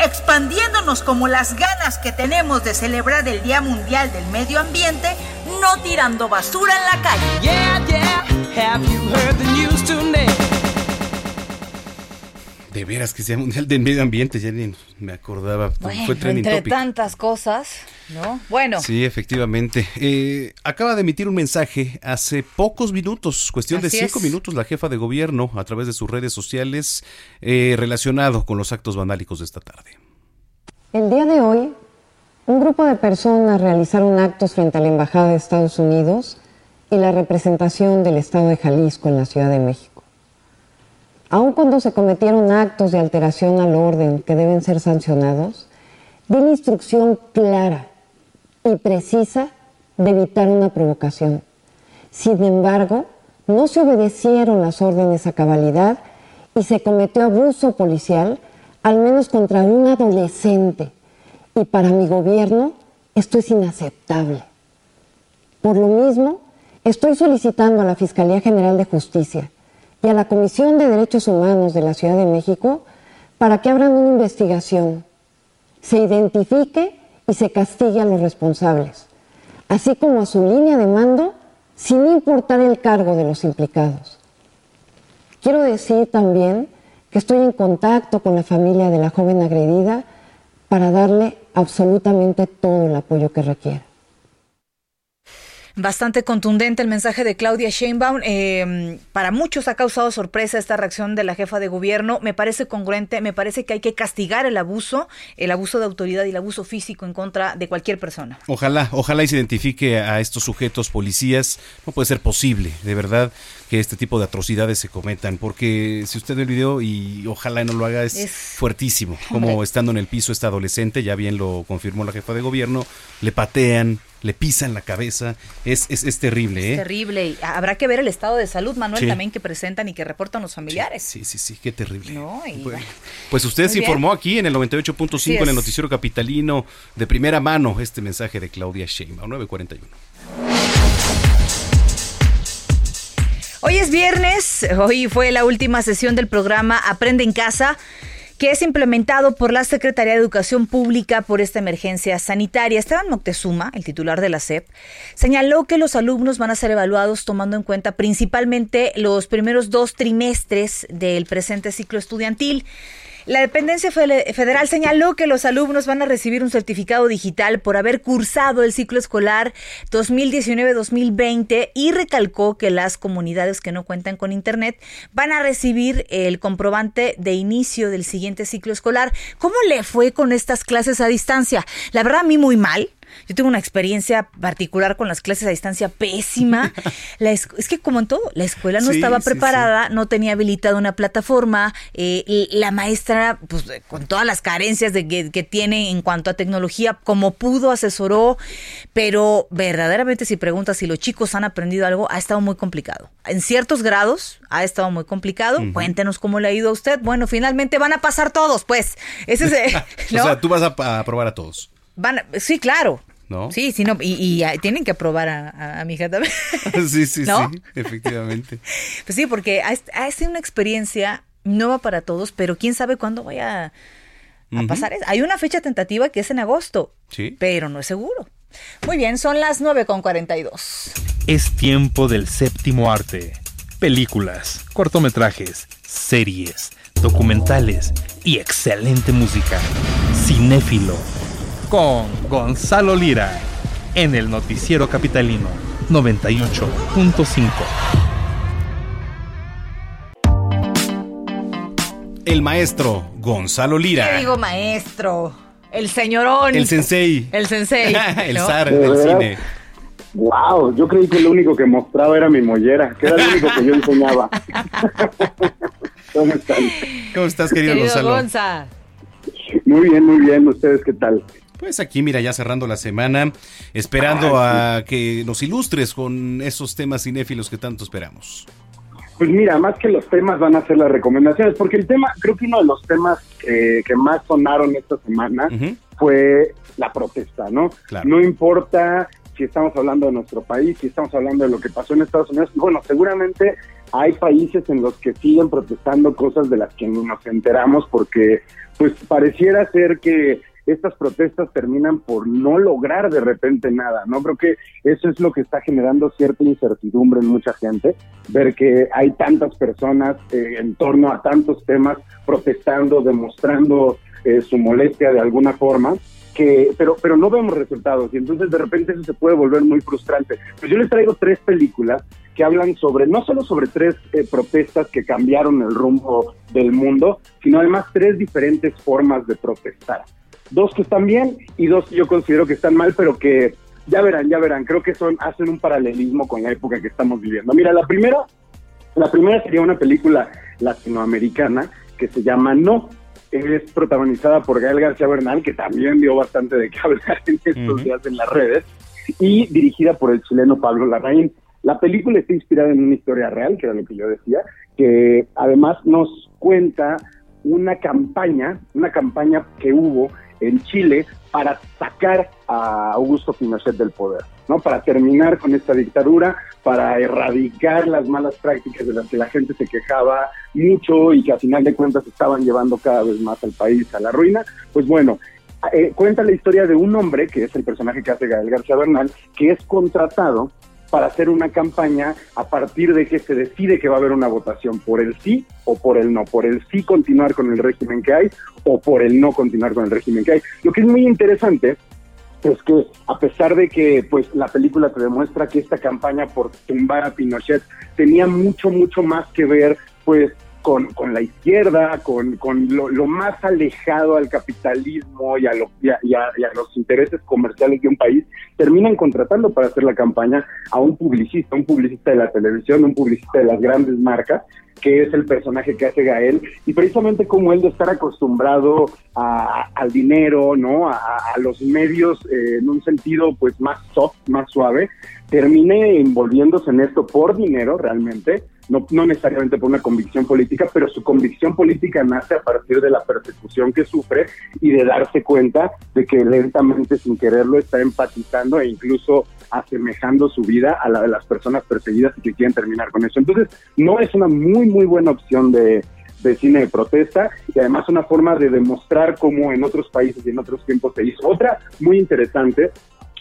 expandiéndonos como las ganas que tenemos de celebrar el Día Mundial del Medio Ambiente, no tirando basura en la calle. Yeah, yeah. Have you heard the news De veras que sea Mundial del Medio Ambiente, ya ni me acordaba. Bueno, Fue trending entre topic. tantas cosas, ¿no? Bueno, Sí, efectivamente. Eh, acaba de emitir un mensaje hace pocos minutos, cuestión de cinco es. minutos, la jefa de gobierno a través de sus redes sociales eh, relacionado con los actos vandálicos de esta tarde. El día de hoy, un grupo de personas realizaron actos frente a la Embajada de Estados Unidos y la representación del Estado de Jalisco en la Ciudad de México. Aun cuando se cometieron actos de alteración al orden que deben ser sancionados, di la instrucción clara y precisa de evitar una provocación. Sin embargo, no se obedecieron las órdenes a cabalidad y se cometió abuso policial, al menos contra un adolescente. Y para mi gobierno esto es inaceptable. Por lo mismo, estoy solicitando a la Fiscalía General de Justicia y a la Comisión de Derechos Humanos de la Ciudad de México para que abran una investigación, se identifique y se castigue a los responsables, así como a su línea de mando, sin importar el cargo de los implicados. Quiero decir también que estoy en contacto con la familia de la joven agredida para darle absolutamente todo el apoyo que requiera. Bastante contundente el mensaje de Claudia Sheinbaum. Eh, para muchos ha causado sorpresa esta reacción de la jefa de gobierno. Me parece congruente, me parece que hay que castigar el abuso, el abuso de autoridad y el abuso físico en contra de cualquier persona. Ojalá, ojalá y se identifique a estos sujetos policías. No puede ser posible, de verdad, que este tipo de atrocidades se cometan, porque si usted ve el video y ojalá no lo haga, es, Es- fuertísimo. Como estando en el piso este adolescente, ya bien lo confirmó la jefa de gobierno, le patean, le pisan la cabeza. Es, es, es terrible, ¿eh? Terrible. Y habrá que ver el estado de salud, Manuel, Sí. también que presentan y que reportan los familiares. Sí, sí, sí, qué terrible. No, y Bueno. Pues usted Muy se bien. informó aquí en el 98.5 Así en el es. noticiero capitalino de primera mano este mensaje de Claudia Sheinbaum, 941. Hoy es viernes, hoy fue la última sesión del programa Aprende en Casa, que es implementado por la Secretaría de Educación Pública por esta emergencia sanitaria. Esteban Moctezuma, el titular de la SEP, señaló que los alumnos van a ser evaluados tomando en cuenta principalmente los primeros dos trimestres del presente ciclo estudiantil. La dependencia federal señaló que los alumnos van a recibir un certificado digital por haber cursado el ciclo escolar 2019-2020 y recalcó que las comunidades que no cuentan con internet van a recibir el comprobante de inicio del siguiente ciclo escolar. ¿Cómo le fue con estas clases a distancia? La verdad a mí muy mal. Yo tengo una experiencia particular con las clases a distancia pésima. La es, es que como en todo, la escuela no Sí, estaba sí, preparada, no tenía habilitada una plataforma, eh, y la maestra, pues con todas las carencias de que, que tiene en cuanto a tecnología, como pudo, asesoró, pero verdaderamente si preguntas si los chicos han aprendido algo, ha estado muy complicado. En ciertos grados ha estado muy complicado. Cuéntenos cómo le ha ido a usted. Bueno, finalmente van a pasar todos, pues. Ese es, eh, ¿no? O sea, tú vas a, a aprobar a todos, Van a- sí, claro. ¿no? Sí, sí, no, y, y, ah, tienen que aprobar a, a- a mi hija también. sí, sí, ¿No? sí, efectivamente. Pues sí, porque ha, sido una experiencia nueva para todos, pero quién sabe cuándo vaya a pasar. eso. Hay una fecha tentativa que es en agosto, Sí. pero no es seguro. Muy bien, son las 9 con 42. Es tiempo del séptimo arte. Películas, cortometrajes, series, documentales y excelente música. Cinéfilo. Con Gonzalo Lira. En el Noticiero Capitalino 98.5. El maestro Gonzalo Lira. ¿Qué digo, maestro? El señorón. El sensei. El sensei. el ¿no? zar De del verdad. cine. Wow, yo creí que lo único que mostraba era mi mollera, que era lo único que yo enseñaba. ¿Cómo están? ¿Cómo estás, querido, Querido Gonzalo? Gonza. Muy bien, muy bien. ¿Ustedes qué tal? Pues aquí, mira, ya cerrando la semana, esperando a que nos ilustres con esos temas cinéfilos que tanto esperamos. Pues mira, más que los temas van a ser las recomendaciones, porque el tema, creo que uno de los temas que, que más sonaron esta semana fue la protesta, ¿no? Claro. No importa si estamos hablando de nuestro país, si estamos hablando de lo que pasó en Estados Unidos, bueno, seguramente hay países en los que siguen protestando cosas de las que ni nos enteramos porque pues pareciera ser que estas protestas terminan por no lograr de repente nada, ¿no? Creo que eso es lo que está generando cierta incertidumbre en mucha gente, ver que hay tantas personas eh, en torno a tantos temas protestando, demostrando eh, su molestia de alguna forma, que, pero, pero no vemos resultados y entonces de repente eso se puede volver muy frustrante. Pues yo les traigo tres películas que hablan sobre, no solo sobre tres eh, protestas que cambiaron el rumbo del mundo, sino además tres diferentes formas de protestar. Dos que están bien y dos que yo considero que están mal, pero que ya verán, ya verán, creo que son, hacen un paralelismo con la época que estamos viviendo. Mira, la primera, la primera sería una película latinoamericana que se llama No, es protagonizada por Gael García Bernal, que también dio bastante de qué hablar en estos días en las redes, y dirigida por el chileno Pablo Larraín. La película está inspirada en una historia real, que era lo que yo decía, que además nos cuenta una campaña, una campaña que hubo en Chile para sacar a Augusto Pinochet del poder, ¿no? Para terminar con esta dictadura, para erradicar las malas prácticas de las que la gente se quejaba mucho y que a final de cuentas estaban llevando cada vez más al país a la ruina. Pues bueno, eh, cuenta la historia de un hombre, que es el personaje que hace Gael García Bernal, que es contratado para hacer una campaña a partir de que se decide que va a haber una votación por el sí o por el no, por el sí continuar con el régimen que hay o por el no continuar con el régimen que hay. Lo que es muy interesante es que a pesar de que pues la película te demuestra que esta campaña por tumbar a Pinochet tenía mucho mucho más que ver pues con, con la izquierda, con, con lo, más alejado al capitalismo y a, lo, y, a, y, a, los intereses comerciales de un país, terminan contratando para hacer la campaña a un publicista, un publicista de la televisión, un publicista de las grandes marcas, que es el personaje que hace Gael, y precisamente como él de estar acostumbrado a, al dinero, ¿no? A, a los medios eh, en un sentido pues más soft, más suave, termine envolviéndose en esto por dinero realmente, no, no necesariamente por una convicción política, pero su convicción política nace a partir de la persecución que sufre y de darse cuenta de que lentamente, sin quererlo, está empatizando e incluso asemejando su vida a la de las personas perseguidas y que quieren terminar con eso. Entonces, no es una muy, muy buena opción de, de cine de protesta y además una forma de demostrar cómo en otros países y en otros tiempos se hizo. Otra muy interesante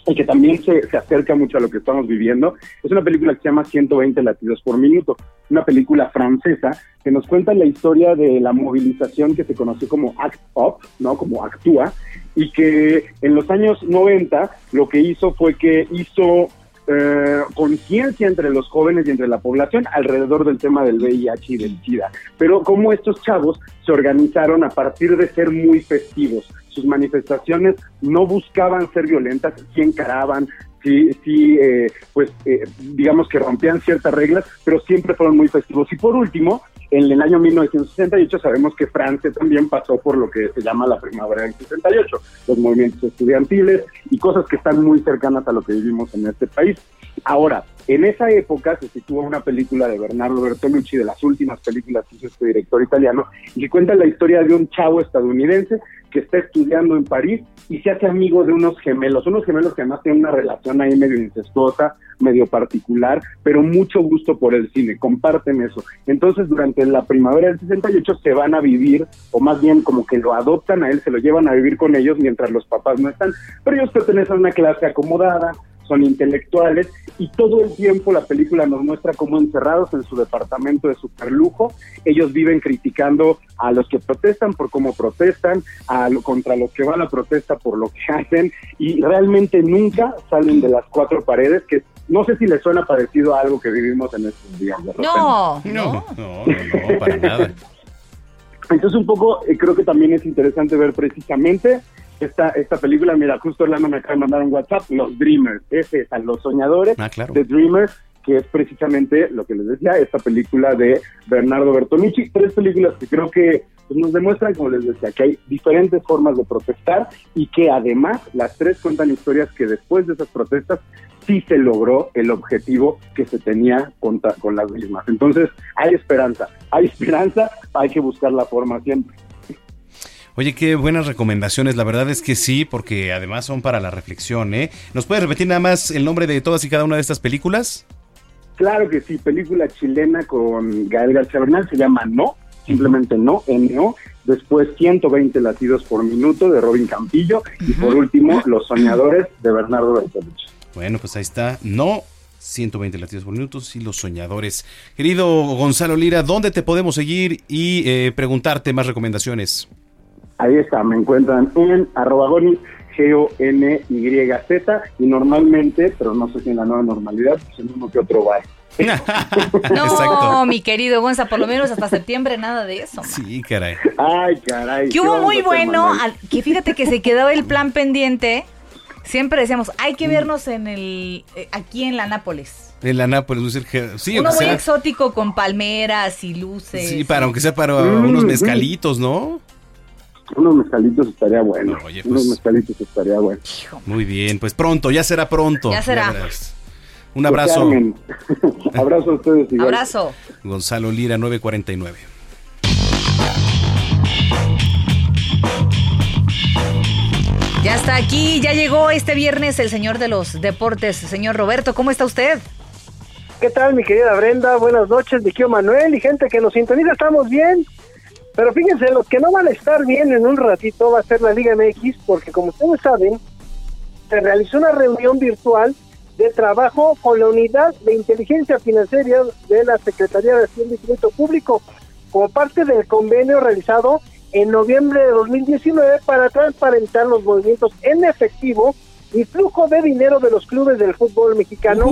y que también se, se, acerca mucho a lo que estamos viviendo. Es una película que se llama 120 latidos por minuto, una película francesa que nos cuenta la historia de la movilización que se conoció como Act Up, ¿no? Como Actúa, y que en los años 90 lo que hizo fue que hizo eh, conciencia entre los jóvenes y entre la población alrededor del tema del VIH y del SIDA. Pero como estos chavos se organizaron a partir de ser muy festivos. Sus manifestaciones no buscaban ser violentas, sí encaraban, sí, sí eh, pues eh, digamos que rompían ciertas reglas, pero siempre fueron muy festivos. Y por último, en el año 1968 sabemos que Francia también pasó por lo que se llama la primavera del 68, los movimientos estudiantiles y cosas que están muy cercanas a lo que vivimos en este país. Ahora, en esa época se sitúa una película de Bernardo Bertolucci, de las últimas películas que hizo este director italiano, y que cuenta la historia de un chavo estadounidense que está estudiando en París y se hace amigo de unos gemelos, unos gemelos que además tienen una relación ahí medio incestuosa, medio particular, pero mucho gusto por el cine, comparten eso. Entonces, durante la primavera del 68 se van a vivir, o más bien como que lo adoptan a él, se lo llevan a vivir con ellos mientras los papás no están, pero ellos pertenecen a una clase acomodada, son intelectuales y todo el tiempo la película nos muestra cómo encerrados en su departamento de superlujo, ellos viven criticando a los que protestan por cómo protestan, a lo, contra los que van a protesta por lo que hacen y realmente nunca salen de las cuatro paredes que no sé si les suena parecido a algo que vivimos en estos días. De no, no, no, no, no, para nada. Entonces un poco eh, creo que también es interesante ver precisamente esta, esta película, mira, justo Orlando me acaba de mandar un WhatsApp, Los Dreamers, ese es a Los Soñadores, Ah, claro. The Dreamers, que es precisamente lo que les decía, esta película de Bernardo Bertolucci, tres películas que creo que pues, nos demuestran, como les decía, que hay diferentes formas de protestar y que además las tres cuentan historias que después de esas protestas sí se logró el objetivo que se tenía con, con las mismas. Entonces, hay esperanza, hay esperanza, hay que buscar la forma siempre. Oye, qué buenas recomendaciones. La verdad es que sí, porque además son para la reflexión, ¿eh? ¿Nos puedes repetir nada más el nombre de todas y cada una de estas películas? Claro que sí, película chilena con Gael García Bernal, se llama No, simplemente no, NO. Después 120 latidos por minuto de Robin Campillo. Y por último, Los Soñadores de Bernardo Bertolucci. Bueno, pues ahí está. No 120 latidos por minuto y los soñadores. Querido Gonzalo Lira, ¿dónde te podemos seguir y eh, preguntarte más recomendaciones? Ahí está, me encuentran en arroba goni, G-O-N-Y-Z, y normalmente, pero no sé si en la nueva normalidad, pues en uno que otro bar. No, mi querido Gonza, por lo menos hasta septiembre nada de eso. man. Sí, caray. Ay, caray. Que hubo muy bueno, al- que fíjate que se quedó el plan pendiente. Siempre decíamos, hay que vernos en el eh, aquí en la Nápoles. En la Nápoles, sí, Uno muy sea, exótico con palmeras y luces. sí, para aunque sea para Mm, unos mm. mezcalitos, ¿no? Unos mezcalitos estaría bueno. pues. Unos mezcalitos estaría bueno. Muy bien, pues pronto, ya será pronto. Ya será. Un abrazo. Abrazo a ustedes. igual. Abrazo. Gonzalo Lira 949. Ya está aquí, ya llegó este viernes el señor de los deportes, señor Roberto, ¿cómo está usted? ¿Qué tal, mi querida Brenda? Buenas noches, mi querido Manuel y gente que nos sintoniza, estamos bien. Pero fíjense, los que no van a estar bien en un ratito va a ser la Liga MX, porque como ustedes saben, se realizó una reunión virtual de trabajo con la unidad de inteligencia financiera de la Secretaría de Hacienda y Crédito Público, como parte del convenio realizado en noviembre de 2019 para transparentar los movimientos en efectivo y flujo de dinero de los clubes del fútbol mexicano,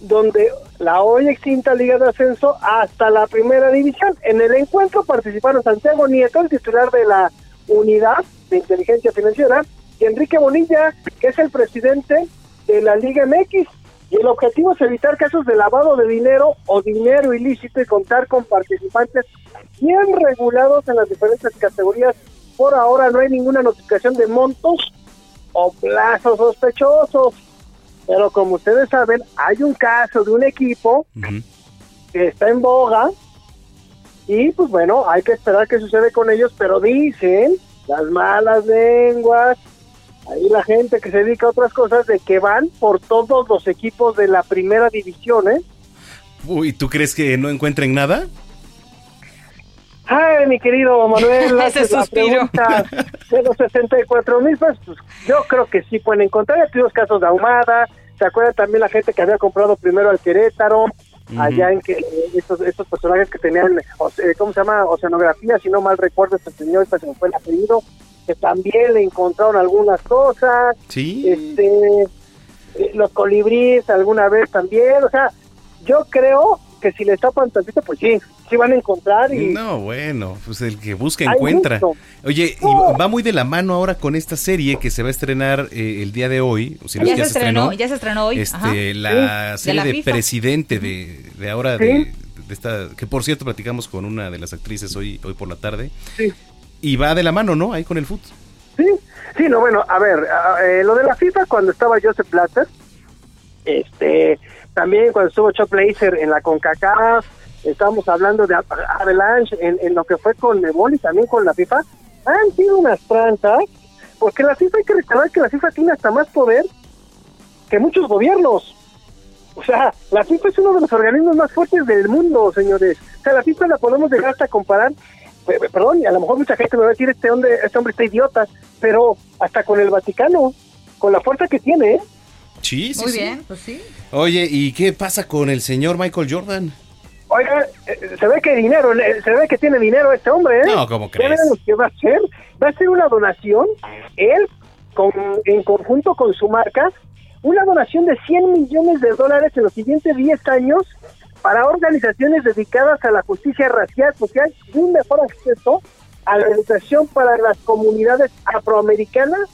donde la hoy extinta Liga de Ascenso hasta la primera división. En el encuentro participaron Santiago Nieto, el titular de la unidad de inteligencia financiera, y Enrique Bonilla, que es el presidente de la Liga MX. Y el objetivo es evitar casos de lavado de dinero o dinero ilícito y contar con participantes bien regulados en las diferentes categorías. Por ahora no hay ninguna notificación de montos o plazos sospechosos. Pero como ustedes saben, hay un caso de un equipo que está en boga y pues bueno, hay que esperar qué sucede con ellos, pero dicen las malas lenguas, ahí la gente que se dedica a otras cosas, de que van por todos los equipos de la primera división, ¿eh? Uy, ¿tú crees que no encuentren nada? Ay, mi querido Manuel, Ese la suspiro. pregunta de los 64 mil pesos. pues, yo creo que sí pueden encontrar. Ya tuvimos casos de Ahumada. ¿Se acuerda también la gente que había comprado primero al Querétaro? Allá en que estos, estos personajes que tenían, o- eh, ¿cómo se llama? Oceanografía, si no mal recuerdo, este señor, se me fue el apellido, que también le encontraron algunas cosas. Sí. Este, eh, los colibríes alguna vez también. O sea, yo creo que si le tapan tantito, pues sí, sí van a encontrar y No, bueno, pues el que busca encuentra. mucho. Oye, y va muy de la mano ahora con esta serie que se va a estrenar eh, el día de hoy. O si no es ya, se estrenó, ya se estrenó hoy. Este, Ajá. la Sí, serie de la presidente de, de ahora Sí. de, de esta que por cierto platicamos con una de las actrices hoy hoy por la tarde Sí. y va de la mano no ahí con el fútbol Sí, sí, no, bueno, a ver, eh, lo de la FIFA cuando estaba Joseph Blatter, este, también cuando estuvo Chuck Blazer en la CONCACAF, estábamos hablando de Ava- Avalanche en, en lo que fue con Nebol y también con la FIFA, han sido unas tranzas, porque la FIFA hay que recordar que la FIFA tiene hasta más poder que muchos gobiernos. O sea, la FIFA es uno de los organismos más fuertes del mundo, señores. O sea, la FIFA la podemos llegar hasta comparar, pe- pe- perdón, y a lo mejor mucha gente me va a decir, este hombre, este hombre está idiota, pero hasta con el Vaticano, con la fuerza que tiene, ¿eh? sí sí Muy sí. bien, pues sí. oye y qué pasa con el señor Michael Jordan Oiga, eh, se ve que dinero, eh, se ve que tiene dinero este hombre, ¿eh? No, ¿cómo ¿Ya crees? lo que va a hacer? Va a hacer una donación, él, con, en conjunto con su marca, una donación de 100 millones de dólares en los siguientes 10 años para organizaciones dedicadas a la justicia racial, social y un mejor acceso a la educación para las comunidades afroamericanas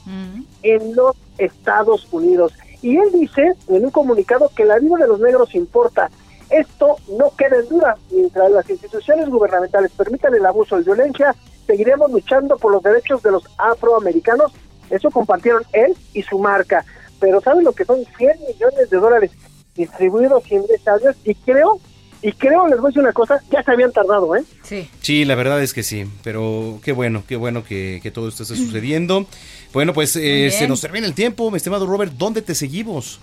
en los Estados Unidos. Y él dice en un comunicado que la vida de los negros importa. Esto no queda en duda. Mientras las instituciones gubernamentales permitan el abuso y violencia, seguiremos luchando por los derechos de los afroamericanos. Eso compartieron él y su marca. Pero ¿saben lo que son 100 millones de dólares distribuidos en 10 años? Y creo, y creo, les voy a decir una cosa, ya se habían tardado, ¿eh? Sí. Sí, la verdad es que sí, pero qué bueno, qué bueno que, que todo esto esté sucediendo. Bueno, pues eh, se nos termina el tiempo, mi estimado Robert, ¿dónde te seguimos?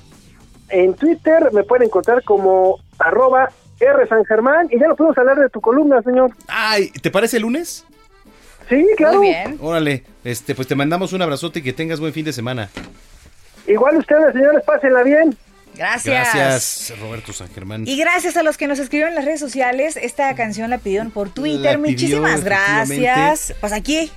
En Twitter me pueden encontrar como arroba R San Germán, y ya no podemos hablar de tu columna, señor. Ay, ¿te parece el lunes? Sí, claro. Muy bien. Órale, este, pues te mandamos un abrazote y que tengas buen fin de semana. Igual ustedes, señores, pásenla bien. Gracias. Gracias, Roberto San Germán. Y gracias a los que nos escribieron en las redes sociales. Esta canción la pidieron por Twitter. La pidió, Muchísimas gracias. Pues aquí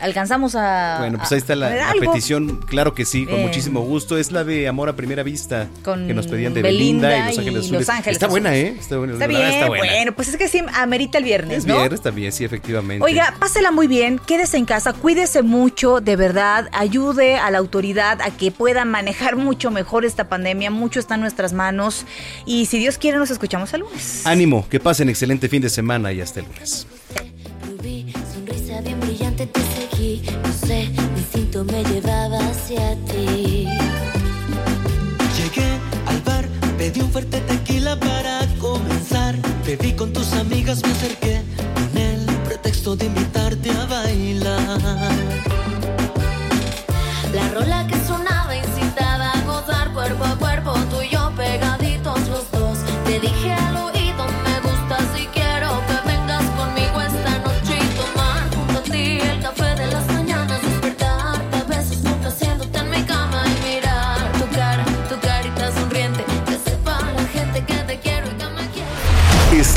alcanzamos a. Bueno, pues ahí está la, la petición, claro que sí, con Bien. muchísimo gusto. Es la de Amor a Primera Vista, Con que nos pedían de Belinda Belinda, y Los y Ángeles Azules. Los Ángeles está Azules. buena, ¿eh? Está, buena, Está bien, está buena. bueno, pues es que sí amerita el viernes, Es ¿no? viernes también, sí, efectivamente. Oiga, pásela muy bien, quédese en casa, cuídese mucho, de verdad, ayude a la autoridad a que pueda manejar mucho mejor esta pandemia, mucho está en nuestras manos y si Dios quiere nos escuchamos el lunes. Ánimo, que pasen excelente fin de semana y hasta el lunes. Sé, mi instinto me llevaba hacia ti. Llegué al bar, pedí un fuerte tequila para comenzar. Bebí con tus amigas, me acerqué con el pretexto de invitarte a bailar. La rola que sonaba incitaba a gozar cuerpo a cuerpo, tú y yo pegaditos los dos. Te dije al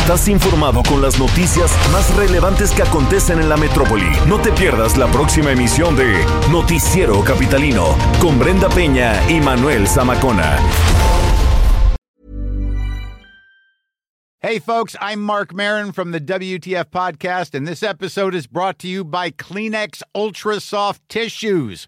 Estás informado con las noticias más relevantes que acontecen en la metrópoli. No te pierdas la próxima emisión de Noticiero Capitalino con Brenda Peña y Manuel Zamacona. Hey, folks, I'm Mark Marin from the WTF Podcast, and this episode is brought to you by Kleenex Ultra Soft Tissues,